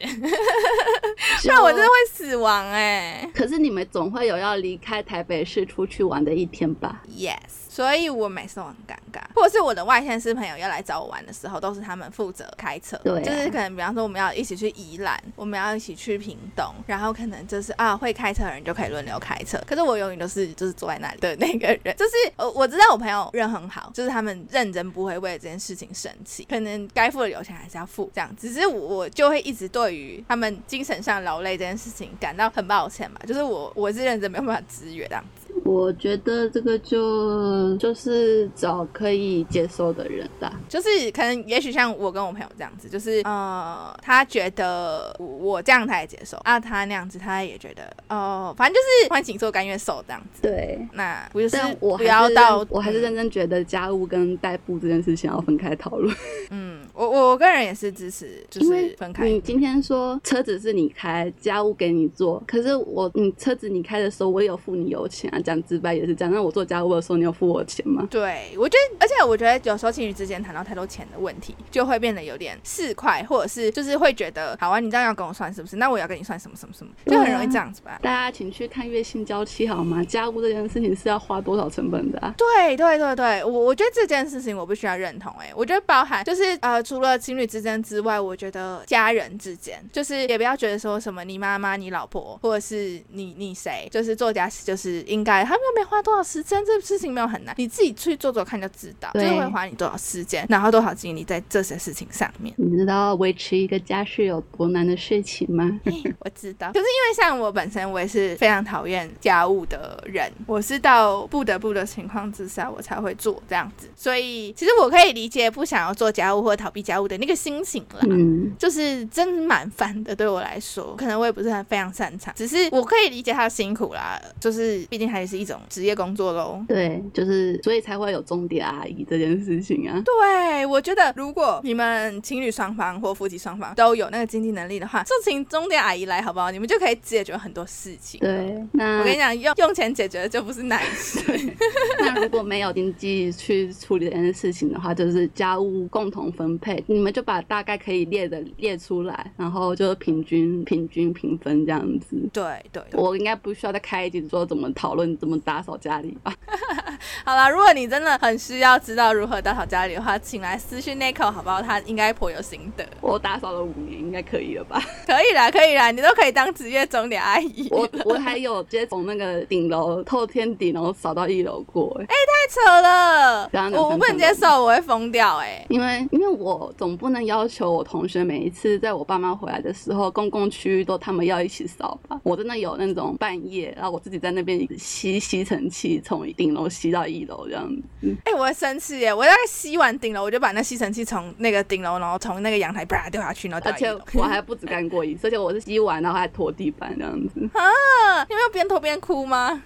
不然我真的会死亡哎、可是你们总会有要离开台北市出去玩的一天吧？Yes，所以我每次都很尴尬，或者是我的外县市朋友要来找我玩的时候，都是他们负责开车，对啊。就是可能比方说我们要一起去宜兰，我们要一起去屏东，然后可能就是啊会开车的人就可以轮流开车，可是我永远都是就是坐在那里的那个人，就是呃我知道我朋友人很好，就是他们认真不会为了这件事情生气，可能该付的油钱还是要付这样，只是我就会一直对于他们精神上劳累这件事情感到很抱歉吧，就是我我是认真没有办法支援这样子。我觉得这个就就是找可以接受的人吧。就是可能也许像我跟我朋友这样子，就是呃，他觉得我我这样他也接受啊，他那样子他也觉得哦，反正就是欢喜做甘愿受这样子。对，那不就是我不要到我还是认真觉得家务跟代步这件事情要分开讨论。嗯，我我个人也是支持，就是分开。你今天说车子是你开，家务给你做，可是我你车子你开的时候，我也有付你油钱啊。讲直白也是这样。那我做家务的时候，你有付我钱吗？对，我觉得，而且我觉得有时候情侣之间谈到太多钱的问题，就会变得有点市侩，或者是就是会觉得，好啊，你这样要跟我算是不是？那我也要跟你算什么什么什么，就很容易这样子吧。大家请去看月薪娇妻好吗？家务这件事情是要花多少成本的啊？对对对对，我我觉得这件事情我不需要认同、欸。哎，我觉得包含就是呃，除了情侣之间之外，我觉得家人之间，就是也不要觉得说什么你妈妈、你老婆，或者是你你谁，就是做家事就是应该，他们又没花多少时间，这事情没有很难，你自己去做做看就知道，就对是会花你多少时间，然后多少精力在这些事情上面。你知道维持一个家是有多难的事情吗？我知道，可是因为像我本身，我也是非常讨厌家务的人，我是到不得不的情况之下，我才会做这样子。所以其实我可以理解不想要做家务或逃避家务的那个心情啦。嗯，就是真蛮烦的，对我来说，可能我也不是很非常擅长，只是我可以理解他的辛苦啦，就是毕竟还是一种职业工作喽。对，就是所以才会有钟点阿姨这件事情啊。对，我觉得如果你们情侣双方或夫妻双方都有那个经济能力的话，就请钟点阿姨来好不好？你们就可以解决很多事情。对，那我跟你讲，用用钱解决的就不是难事。那如果没有经济去处理这件事情的话，就是家务共同分配，你们就把大概可以列的列出来，然后就平均平均评分这样子。对对，我应该不需要再开一集说怎么讨论怎么打扫家里吧？好了，如果你真的很需要知道如何打扫家里的话，请来私讯 Nico 好不好？他应该颇有心得。我打扫了五年，应该可以了吧？可以啦，可以啦，你都可以当职业钟点阿姨。我 我还有直接从那个顶楼透天顶楼扫到一楼过、欸，太扯了，我不能接受，我会疯掉哎、因为因为我总不能要求我同学每一次在我爸妈回来的时候，公共区域都他们要一起扫吧。我真的有那种半夜，然后我自己在那边吸吸尘器，从顶楼吸到一楼这样子。哎、我会生气耶！我大概吸完顶楼，我就把那吸尘器从那个顶楼，然后从那个阳台啪掉下去，然后而且。我还不止干过一次，而且我是吸完然后还拖地板这样子。啊，你没有边拖边哭吗？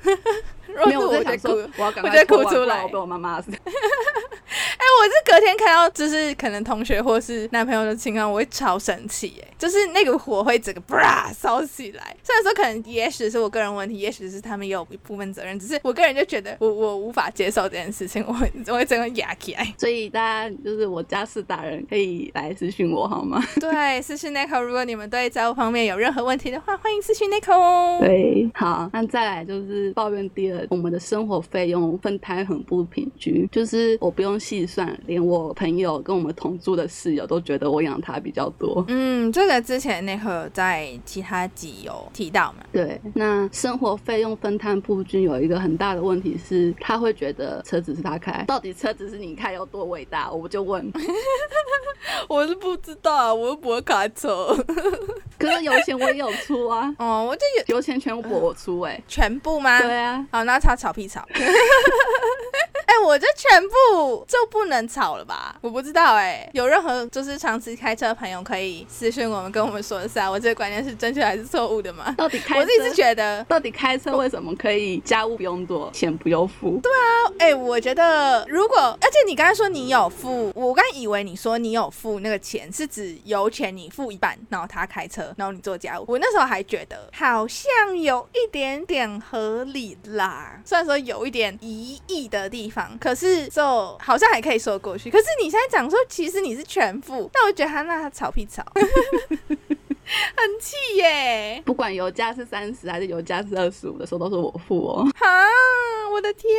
如果没有，是我在哭。说我要赶快哭出来我被我妈骂死。哎、我是隔天看到，就是可能同学或是男朋友的情况，我会超生气，哎，就是那个火会整个啪烧起来。虽然说可能也许是我个人问题，也许是他们也有一部分责任，只是我个人就觉得我我无法接受这件事情，我会我会整个压起来。所以大家就是我家事大人可以来私讯我好吗？对，私讯 Nico，如果你们对家务方面有任何问题的话，欢迎私讯 Nico 哦。对，好，那再来就是抱怨第二，我们的生活费用分摊很不平均，就是我不用细算，连我朋友跟我们同住的室友都觉得我养他比较多。嗯，这个之前那个在其他集有提到嘛？对，那生活费用分摊不均有一个很大的问题是，他会觉得车子是他开，到底车子是你开有多伟大？我就问，我是不知道啊，我又不会开车。可是油钱我也有出啊，哦，我就有油钱全部我出哎、全部吗？对啊，好，那吵吵屁草。哎、我这全部就不能吵了吧？我不知道哎、有任何就是长期开车的朋友可以私信我们，跟我们说一下，我这个观念是正确还是错误的吗？到底开 我自己是觉得，到底开车为什么可以家务不用做，钱不用付？对啊哎、我觉得如果，而且你刚才说你有付，我刚以为你说你有付那个钱，是指油钱你付一半，然后他开车，然后你做家务。我那时候还觉得好像有一点点合理啦，虽然说有一点疑义的地方，可是就好像还可以说过去。可是你现在讲说，其实你是全副，那我觉得他那他吵屁吵，很气耶！不管油价是三十还是油价是二十五的时候，都是我付哦。哈，我的天，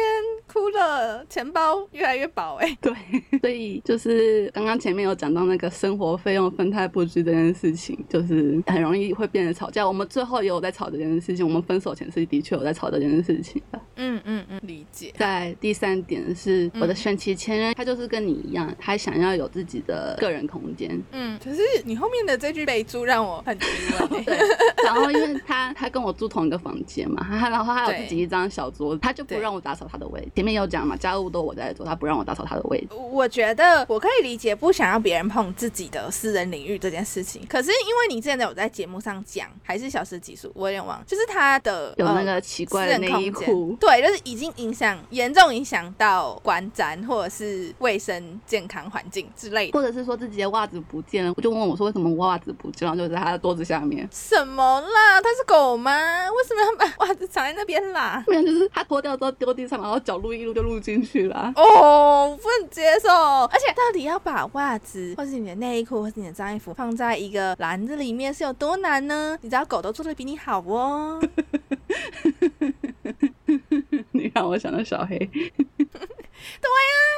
哭了，钱包越来越薄哎。对，所以就是刚刚前面有讲到那个生活费用分摊不均这件事情，就是很容易会变得吵架。我们最后也有在吵这件事情，我们分手前是的确有在吵这件事情的。嗯嗯嗯，理解。在第三点是我的选妻前任，他就是跟你一样，他想要有自己的个人空间。嗯，可是你后面的这句备注让我很疑问、欸。对，然后因为他他跟我住同一个房间嘛，他 然后他有自己一张小桌子，他就不让我打扫他的位置。前面有讲嘛，家务都我在做，他不让我打扫他的位置。我觉得我可以理解不想要别人碰自己的私人领域这件事情，可是因为你之前有在节目上讲，还是小时技术，我有点忘，就是他的有那呃个奇怪的内衣裤，对，就是已经影响严重影响到观瞻或者是卫生健康环境之类的。或者是说自己的袜子不见了，我就问我说为什么袜子不见了，就在他的桌子下面。什么啦？它是狗吗？为什么要把袜子藏在那边啦？不然就是他脱掉之后丢地上，然后脚录一录就录进去了啊。哦，我不能接受。而且到底要把袜子，或是你的内衣裤，或是你的脏衣服放在一个篮子里面是有多难呢？你知道狗都做的比你好哦。你让我想到小黑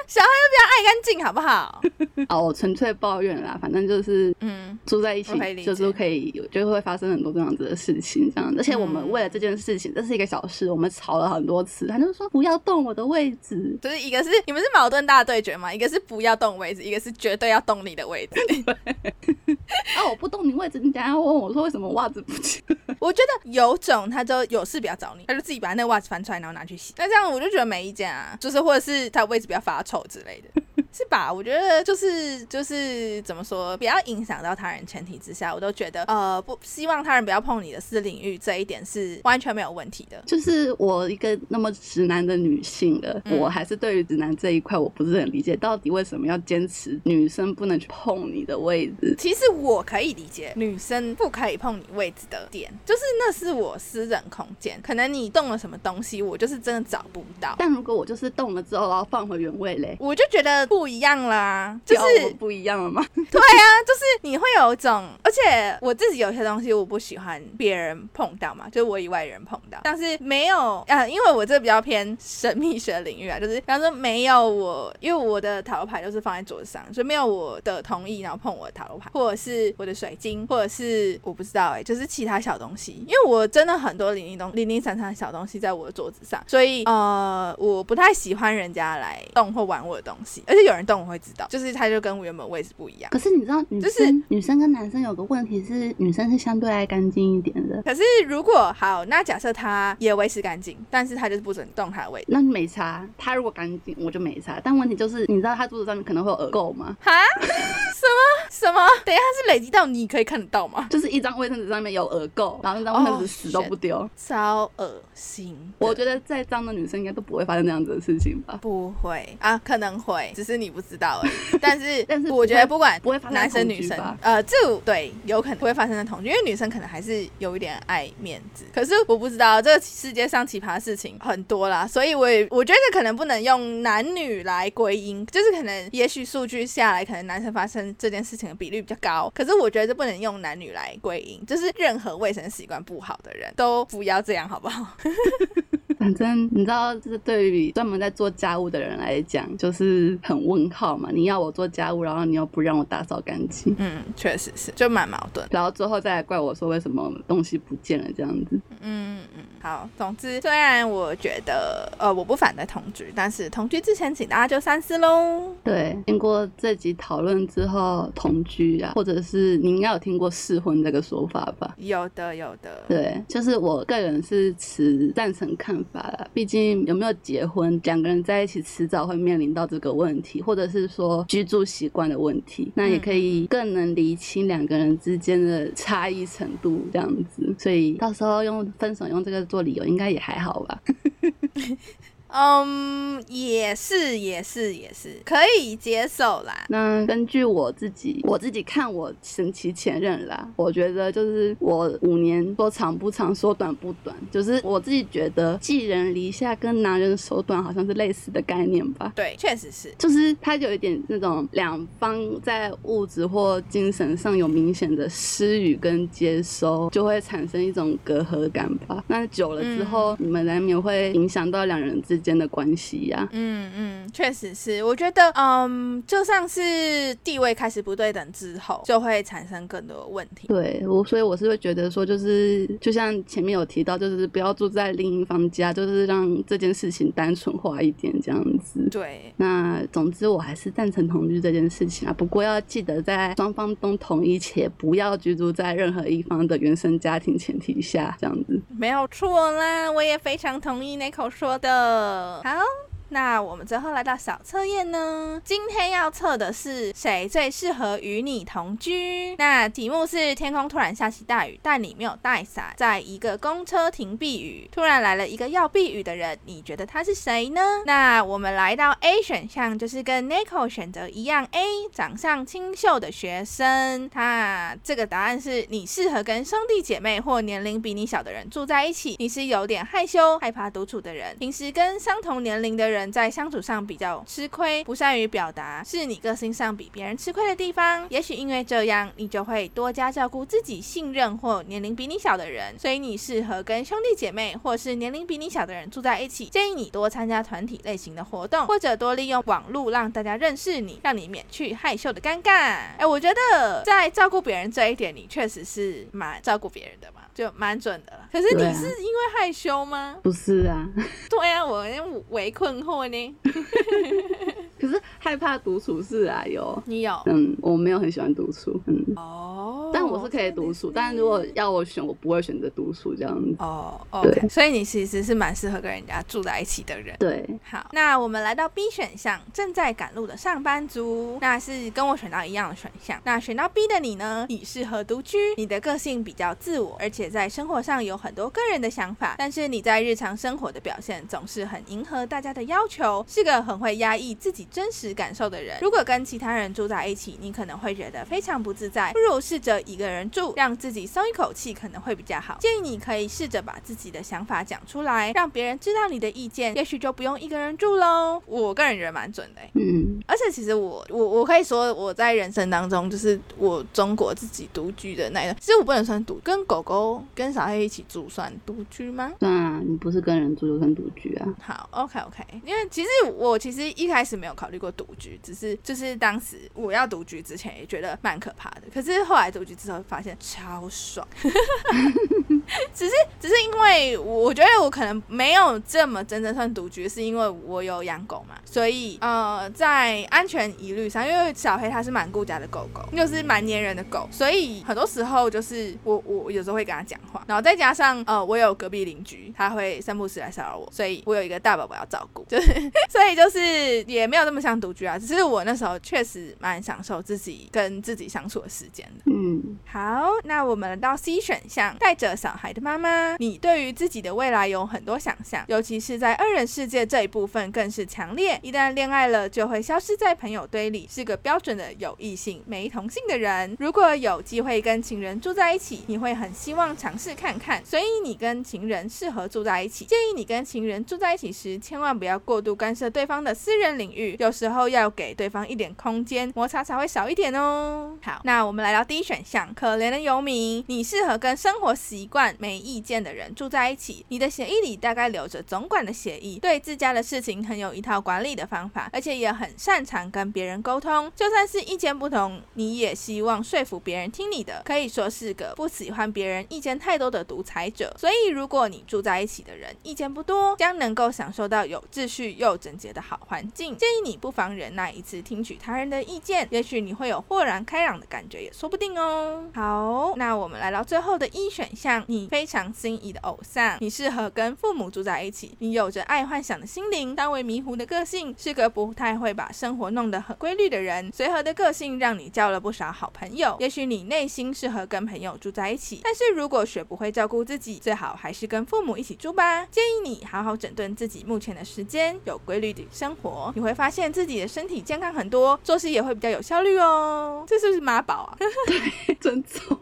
小孩又比较爱干净，好不好？哦，我纯粹抱怨啦，反正就是嗯，住在一起就是可以有就会发生很多这样子的事情，这样。而且我们嗯为了这件事情，这是一个小事，我们吵了很多次，他就说不要动我的位置。就是一个是你们是矛盾大对决嘛，一个是不要动位置，一个是绝对要动你的位置。啊，我不动你位置，你等一下问我说为什么袜子不见？我觉得有种他就有事不要找你，他就自己把那袜子翻出来，然后拿去洗。那这样我就觉得没意见啊，就是或者是他位置比较发臭之类的。是吧？我觉得就是就是怎么说，不要影响到他人前提之下，我都觉得呃不希望他人不要碰你的私领域这一点是完全没有问题的。就是我一个那么直男的女性了，嗯我还是对于直男这一块我不是很理解，到底为什么要坚持女生不能去碰你的位置？其实我可以理解女生不可以碰你位置的点，就是那是我私人空间，可能你动了什么东西，我就是真的找不到。但如果我就是动了之后，然后放回原位嘞，我就觉得不一样啦，就是不一样了吗？对啊，就是你会有一种，而且我自己有些东西我不喜欢别人碰到嘛，就是我以外人碰到，但是没有啊，因为我这比较偏神秘学领域啊，就是比方说没有我，因为我的塔罗牌都是放在桌子上，所以没有我的同意，然后碰我的塔罗牌，或者是我的水晶，或者是我不知道哎、就是其他小东西，因为我真的很多零零东零零散散的小东西在我的桌子上，所以呃，我不太喜欢人家来动或玩我的东西，而且有人动我会知道，就是它就跟我原本位置不一样。可是你知道，女就是、女生跟男生有个问题是，女生是相对爱干净一点的。可是如果好，那假设他也维持干净，但是他就是不准动他的位置，那没差，他如果干净我就没差。但问题就是，你知道他桌子上面可能会有耳垢吗？哈？什么什么？等一下，它是累积到你可以看得到吗？就是一张卫生纸上面有耳垢，然后那张卫生纸死都不丢。超恶心！我觉得再脏的女生应该都不会发生那样子的事情吧？不会啊，可能会，只是你不知道而已。但是，但是我觉得不管男生女生呃，这对有可能会发生在同居，因为女生可能还是有一点爱面子。可是我不知道，这个世界上奇葩的事情很多啦，所以我也我觉得可能不能用男女来归因，就是可能也许数据下来，可能男生发生这件事情的比率比较高。可是我觉得这不能用男女来归因，就是任何卫生习惯不好的人都不要这样，好不好？反正你知道，这对于专门在做家务的人来讲，就是很问号嘛。你要我做家务，然后你又不让我打扫干净，嗯，确实是，就蛮矛盾。然后最后再来怪我说为什么东西不见了这样子。嗯嗯，好。总之，虽然我觉得呃我不反对同居，但是同居之前，请大家就三思喽。对，经过这集讨论之后，同居啊，或者是你应该有听过试婚这个说法吧？有的，有的。对，就是我个人是持赞成看法啦。毕竟有没有结婚，两个人在一起迟早会面临到这个问题，或者是说居住习惯的问题，那也可以更能厘清两个人之间的差异程度，这样子。所以到时候用分手用这个做理由，应该也还好吧？嗯，也是，也是，也是可以接受啦。那根据我自己，我自己看我神奇前任啦，我觉得就是我五年说长不长，说短不短，就是我自己觉得寄人篱下跟拿人手短好像是类似的概念吧。对，确实是。就是它有一点那种两方在物质或精神上有明显的施予跟接收，就会产生一种隔阂感吧。那久了之后，你们难免会影响到两人之之间的关系呀、嗯嗯，确实是，我觉得，嗯，就像是地位开始不对等之后，就会产生更多的问题。对我，所以我是会觉得说，就是就像前面有提到，就是不要住在另一方家，就是让这件事情单纯化一点这样子。对，那总之我还是赞成同居这件事情啊，不过要记得在双方都同意且不要居住在任何一方的原生家庭前提下，这样子。没有错啦，我也非常同意 Nico 说的。好。那我们最后来到小测验呢，今天要测的是谁最适合与你同居？那题目是天空突然下起大雨，但你没有带伞，在一个公车停避雨，突然来了一个要避雨的人，你觉得他是谁呢？那我们来到 A 选项，就是跟 Nico 选择一样，A 长相清秀的学生，他这个答案是你适合跟兄弟姐妹或年龄比你小的人住在一起，你是有点害羞、害怕独处的人，平时跟相同年龄的人。人在相处上比较吃亏，不善于表达，是你个性上比别人吃亏的地方。也许因为这样，你就会多加照顾自己信任或年龄比你小的人，所以你适合跟兄弟姐妹或是年龄比你小的人住在一起。建议你多参加团体类型的活动，或者多利用网络让大家认识你，让你免去害羞的尴尬。哎，我觉得在照顾别人这一点，你确实是蛮照顾别人的嘛，就蛮准的了。可是你是因为害羞吗？不是啊，对啊，我为困惑呢。可是害怕独处是啊，有。你有嗯，我没有很喜欢独处，嗯，哦，但我是可以独处，但如果要我选，我不会选择独处这样子。哦对，OK，所以你其实是蛮适合跟人家住在一起的人。对，好，那我们来到 B 选项，正在赶路的上班族，那是跟我选到一样的选项。那选到 B 的你呢？你适合独居，你的个性比较自我，而且在生活上有很多个人的想法，但是你在日常生活的表现总是很迎合大家的要求，是个很会压抑自己真实感受的人。如果跟其他人住在一起，你可能会觉得非常不自在，不如试着一个人住，让自己松一口气，可能会比较好。建议你可以试着把自己的想法讲出来，让别人知道你的意见，也许就不用一个人住喽。我个人觉得蛮准的欸、嗯，而且其实我我我可以说我在人生当中，就是我中国自己独居的那一段，其实我不能算独，跟狗狗跟小黑一起住算独居吗？算啊，你不是跟人住就算独居啊。好，OK OK，因为其实我其实一开始没有考虑过独居，只是就是当时我要独居之前也觉得蛮可怕的，可是后来独居之后发现超爽，只是只是因为我觉得我可能没有这么真正算独居，是因为我有养狗嘛，所以呃在安全疑虑上，因为小黑它是蛮顾家的狗狗，又是蛮粘人的狗，所以很多时候就是我我有时候会跟它讲话，然后再加上呃我有隔壁邻居，他会三不时来骚扰我，所以我有一个大宝宝要照顾，就是 所以就是也没有那么像独居啊，只是我那时候确实蛮享受自己跟自己相处的时间的。嗯，好，那我们来到 C 选项，带着小孩的妈妈，你对于自己的未来有很多想象，尤其是在二人世界这一部分更是强烈。一旦恋爱了，就会消失在朋友堆里，是个标准的有异性没同性的人。如果有机会跟情人住在一起，你会很希望尝试看看，所以你跟情人适合住在一起。建议你跟情人住在一起时，千万不要过度干涉对方的私人领域，有时候要给对方一点空间，摩擦才会少一点哦。好，那我们来到第一选项，可怜的游民，你适合跟生活习惯没意见的人住在一起。你的协议里大概留着总管的协议，对自家的事情很有一套管理的方法，而且也很擅长跟别人沟通。就算是意见不同，你也希望说服别人听你的，可以说是个不喜欢别人意见太多的独裁者。所以，如果你住在一起的人意见不多，将能够享受到有秩序又整洁的好环境。建议你不妨忍耐一次听取他人的意见，也许你会有豁然开朗的感觉，也说不定哦。好，那我们来到最后的一选项，你非常心仪的偶像，你适合跟父母住在一起，你有着爱幻想的心灵，但为迷糊的个性，是个不太会把生活弄得很规律的人。随和的个性让你交了不少好朋友，也许你内心适合跟朋友住在一起，但是如果学不会照顾自己，最好还是跟父母一起住吧。建议你好好整顿自己目前的时间，有规律的生活，你会发现自己的身体健康很多，做事也会比较有效率哦。这是不是妈宝啊？对尊重，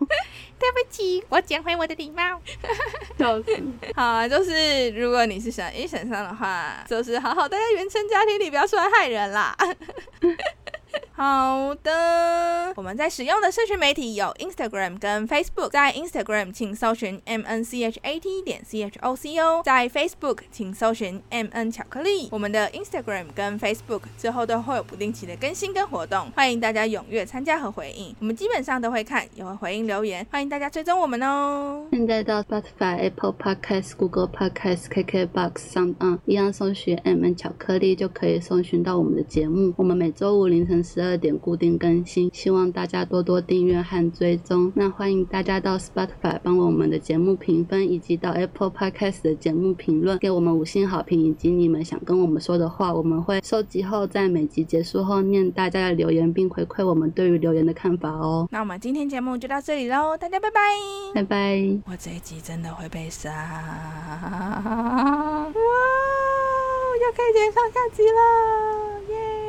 对不起，我捡回我的礼貌。笑死。好啊，就是如果你是想一选上的话，就是好好待在原生家庭里，不要出来害人啦。好的，我们在使用的社群媒体有 Instagram 跟 Facebook，在 Instagram 请搜寻 M N C H A T 点 C H O C O，在 Facebook 请搜寻 M N 巧克力。我们的 Instagram 跟 Facebook 之后都会有不定期的更新跟活动，欢迎大家踊跃参加和回应。我们基本上都会看，也会回应留言，欢迎大家追踪我们哦。现在到 Spotify、Apple Podcast、Google Podcast、KKBox 上，嗯，一样搜寻 M N 巧克力就可以搜寻到我们的节目。我们每周五凌晨十二点固定更新，希望大家多多订阅和追踪。那欢迎大家到 Spotify 帮我们的节目评分，以及到 Apple Podcast 的节目评论，给我们五星好评，以及你们想跟我们说的话，我们会收集后在每集结束后念大家的留言，并回馈我们对于留言的看法哦。那我们今天节目就到这里喽，大家拜拜。拜拜。我这一集真的会被杀！哇，要开始上下集了。